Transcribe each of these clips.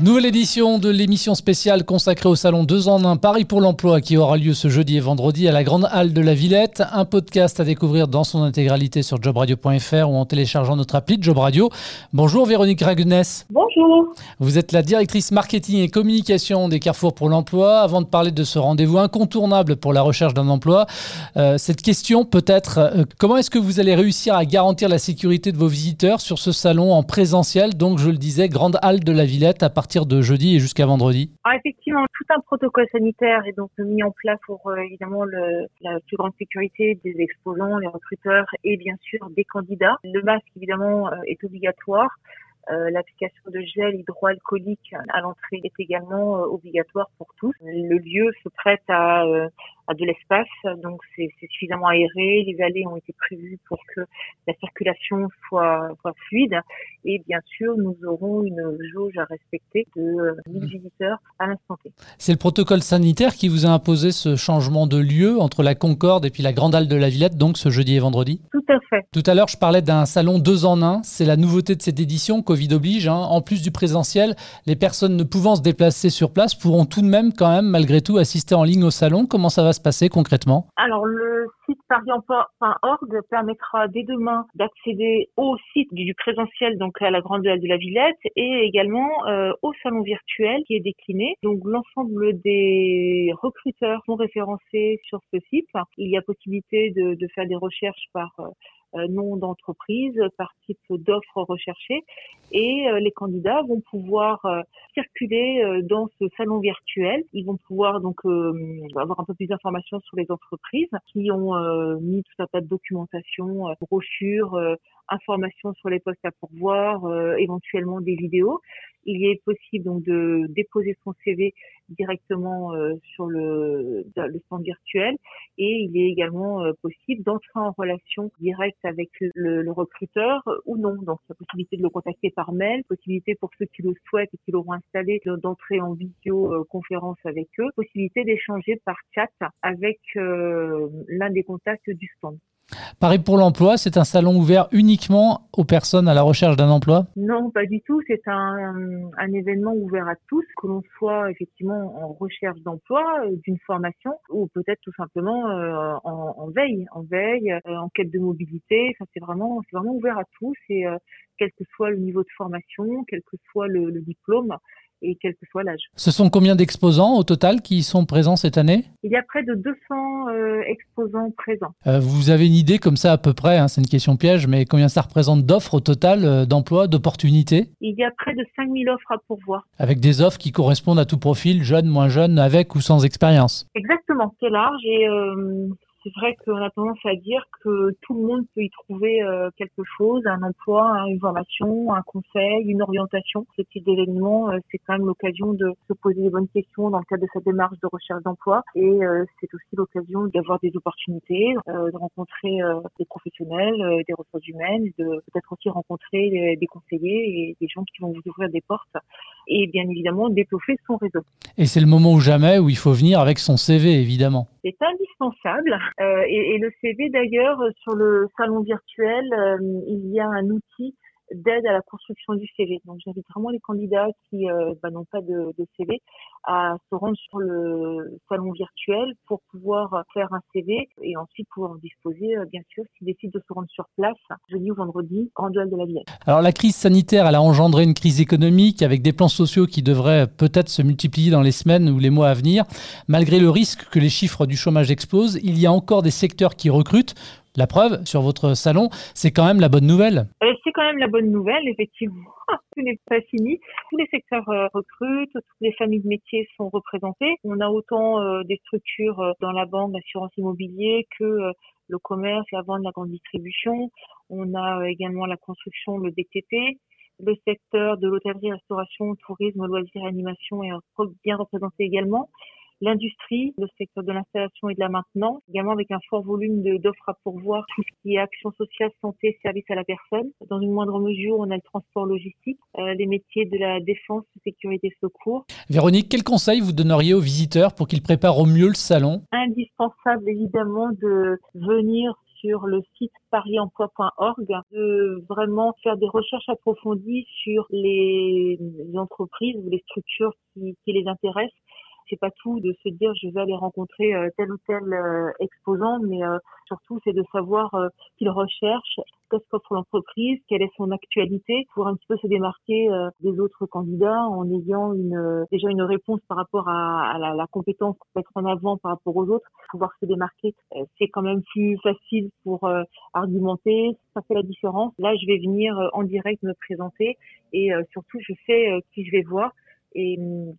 Nouvelle édition de l'émission spéciale consacrée au salon 2 en 1 Paris pour l'emploi qui aura lieu ce jeudi et vendredi à la Grande Halle de la Villette. Un podcast à découvrir dans son intégralité sur jobradio.fr ou en téléchargeant notre appli Job Radio. Bonjour Véronique Ragnès. Bonjour. Vous êtes la directrice marketing et communication des Carrefour pour l'emploi. Avant de parler de ce rendez-vous incontournable pour la recherche d'un emploi, euh, cette question peut-être, euh, comment est-ce que vous allez réussir à garantir la sécurité de vos visiteurs sur ce salon en présentiel? Donc je le disais, Grande Halle de la Villette à partir de jeudi et jusqu'à vendredi ah, Effectivement, tout un protocole sanitaire est donc mis en place pour euh, évidemment la plus grande sécurité des exposants, les recruteurs et bien sûr des candidats. Le masque évidemment euh, est obligatoire. Euh, l'application de gel hydroalcoolique à l'entrée est également obligatoire pour tous. Le lieu se prête à, à de l'espace, donc c'est suffisamment aéré. Les allées ont été prévues pour que la circulation soit, soit fluide. Et bien sûr, nous aurons une jauge à respecter de 1000 mmh. visiteurs à l'instant T. C'est le protocole sanitaire qui vous a imposé ce changement de lieu entre la Concorde et puis la Grande Halle de la Villette, donc ce jeudi et vendredi? Tout à fait. Tout à l'heure, je parlais d'un salon deux en un. C'est la nouveauté de cette édition, Covid oblige. Hein. En plus du présentiel, les personnes ne pouvant se déplacer sur place pourront tout de même, quand même, malgré tout, assister en ligne au salon. Comment ça va se passer concrètement? Alors, le site pariemploi.org permettra dès demain d'accéder au site du présentiel, donc à la Grande Halle de la Villette, et également euh, au salon virtuel qui est décliné. Donc, l'ensemble des recruteurs sont référencés sur ce site. Il y a possibilité de, faire des recherches par euh, nom d'entreprise par type d'offres recherchées et euh, les candidats vont pouvoir euh, circuler dans ce salon virtuel. Ils vont pouvoir donc avoir un peu plus d'informations sur les entreprises qui ont mis tout un tas de documentation, brochures, informations sur les postes à pourvoir, éventuellement des vidéos. Il est possible donc de déposer son CV directement sur le, le stand virtuel et il est également possible d'entrer en relation directe avec le, recruteur ou non. Donc, la possibilité de le contacter par mail, possibilité pour ceux qui le souhaitent et qui l'auront installé d'entrer en visioconférence avec eux, possibilité d'échanger par chat avec euh, l'un des contacts du stand. Paris pour l'emploi, c'est un salon ouvert uniquement aux personnes à la recherche d'un emploi? Non, pas du tout. C'est un, événement ouvert à tous, que l'on soit effectivement en recherche d'emploi, euh, d'une formation, ou peut-être tout simplement euh, en, veille, en veille, euh, en quête de mobilité. C'est vraiment, c'est vraiment ouvert à tous, et quel que soit le niveau de formation, quel que soit le diplôme et quel que soit l'âge. Ce sont combien d'exposants au total qui sont présents cette année? Il y a près de 200 euh, exposants présents. Euh, vous avez une idée comme ça à peu près, hein, c'est une question piège, mais combien ça représente d'offres au total, euh, d'emplois, d'opportunités? Il y a près de 5000 offres à pourvoir. Avec des offres qui correspondent à tout profil, jeune, moins jeune, avec ou sans expérience? Exactement, c'est large et c'est vrai qu'on a tendance à dire que tout le monde peut y trouver euh, quelque chose, un emploi, une formation, un conseil, une orientation. Ce type d'événement, euh, c'est quand même l'occasion de se poser les bonnes questions dans le cadre de sa démarche de recherche d'emploi et euh, c'est aussi l'occasion d'avoir des opportunités, de rencontrer des professionnels, des ressources humaines, de peut-être aussi rencontrer des conseillers et des gens qui vont vous ouvrir des portes et bien évidemment d'étoffer son réseau. Et c'est le moment ou jamais où il faut venir avec son CV évidemment. C'est indispensable. Euh, et, le CV d'ailleurs sur le salon virtuel, euh, il y a un outil d'aide à la construction du CV. Donc j'invite vraiment les candidats qui euh, bah, n'ont pas de, CV à se rendre sur le salon virtuel pour pouvoir faire un CV et ensuite pouvoir disposer, euh, bien sûr, s'ils décident de se rendre sur place jeudi ou vendredi en duel de la Villette. Alors la crise sanitaire, elle a engendré une crise économique avec des plans sociaux qui devraient peut-être se multiplier dans les semaines ou les mois à venir. Malgré le risque que les chiffres du chômage explosent, il y a encore des secteurs qui recrutent. La preuve, sur votre salon, c'est quand même la bonne nouvelle. Euh, c'est quand même la bonne nouvelle, effectivement. Tout n'est pas fini. Tous les secteurs euh, recrutent, toutes les familles de métiers sont représentées. On a autant euh, des structures dans la banque, l'assurance immobilier que le commerce, la vente, la grande distribution. On a également la construction, le BTP. Le secteur de l'hôtellerie, restauration, tourisme, loisirs, animation est bien représenté également l'industrie, le secteur de l'installation et de la maintenance, également avec un fort volume d'offres à pourvoir, tout ce qui est action sociale, santé, service à la personne. Dans une moindre mesure, on a le transport logistique, euh, les métiers de la défense, sécurité, secours. Véronique, quel conseil vous donneriez aux visiteurs pour qu'ils préparent au mieux le salon? Indispensable évidemment de venir sur le site parisemploi.org, de vraiment faire des recherches approfondies sur les entreprises ou les structures qui, qui les intéressent c'est pas tout de se dire je vais aller rencontrer euh, tel ou tel euh, exposant, mais euh, surtout c'est de savoir qu'il recherche, qu'est-ce qu'offre l'entreprise, quelle est son actualité, pour un petit peu se démarquer des autres candidats en ayant une déjà une réponse par rapport à, la, la, compétence qu'on mettre en avant par rapport aux autres. Pouvoir se démarquer, c'est quand même plus facile pour argumenter, ça fait la différence. Là, je vais venir en direct me présenter et surtout je sais qui je vais voir. Et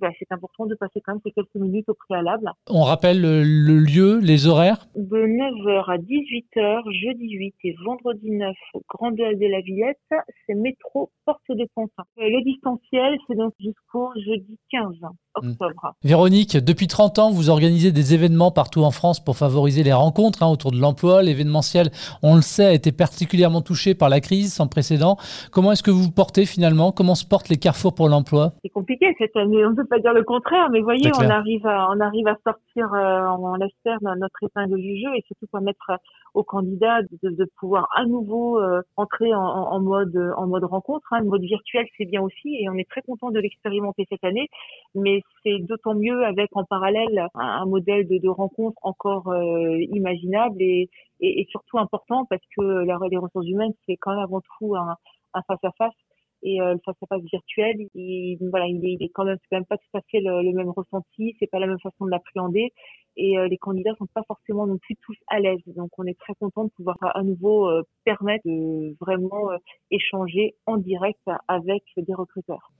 bah, c'est important de passer quand même ces quelques minutes au préalable. On rappelle le, lieu, les horaires De 9h à 18h, jeudi 8 et vendredi 9, Grande de la Villette, c'est métro Porte de Pontin. Le distanciel, c'est donc jusqu'au jeudi 15 octobre. Hmm. Véronique, depuis 30 ans, vous organisez des événements partout en France pour favoriser les rencontres hein, autour de l'emploi. L'événementiel, on le sait, a été particulièrement touché par la crise sans précédent. Comment est-ce que vous vous portez finalement? Comment se portent les carrefours pour l'emploi? C'est compliqué cette année, on ne peut pas dire le contraire, mais voyez, on arrive, à, on arrive à sortir, euh, on l'espère, notre épingle du jeu et surtout permettre aux candidats de, pouvoir à nouveau euh, entrer en, mode, en mode rencontre. Hein. Le mode virtuel, c'est bien aussi et on est très content de l'expérimenter cette année, mais c'est d'autant mieux avec en parallèle un, modèle de, rencontre encore euh, imaginable et, et, surtout important parce que la, les ressources humaines, c'est quand même avant tout un, un face à face et euh, le face à face virtuel il voilà il est, quand même c'est quand même pas tout à fait le, le même ressenti c'est pas la même façon de l'appréhender et euh, les candidats sont pas forcément non plus tous à l'aise. Donc on est très content de pouvoir à nouveau euh, permettre de vraiment échanger en direct avec des recruteurs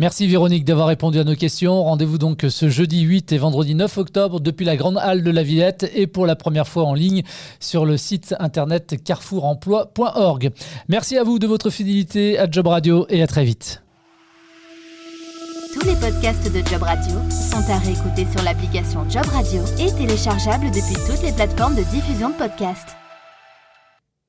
Merci Véronique d'avoir répondu à nos questions. Rendez-vous donc ce jeudi 8 et vendredi 9 octobre depuis la Grande Halle de la Villette et pour la première fois en ligne sur le site internet carrefouremploi.org. Merci à vous de votre fidélité à Job Radio et à très vite. Tous les podcasts de Job Radio sont à réécouter sur l'application Job Radio et téléchargeables depuis toutes les plateformes de diffusion de podcasts.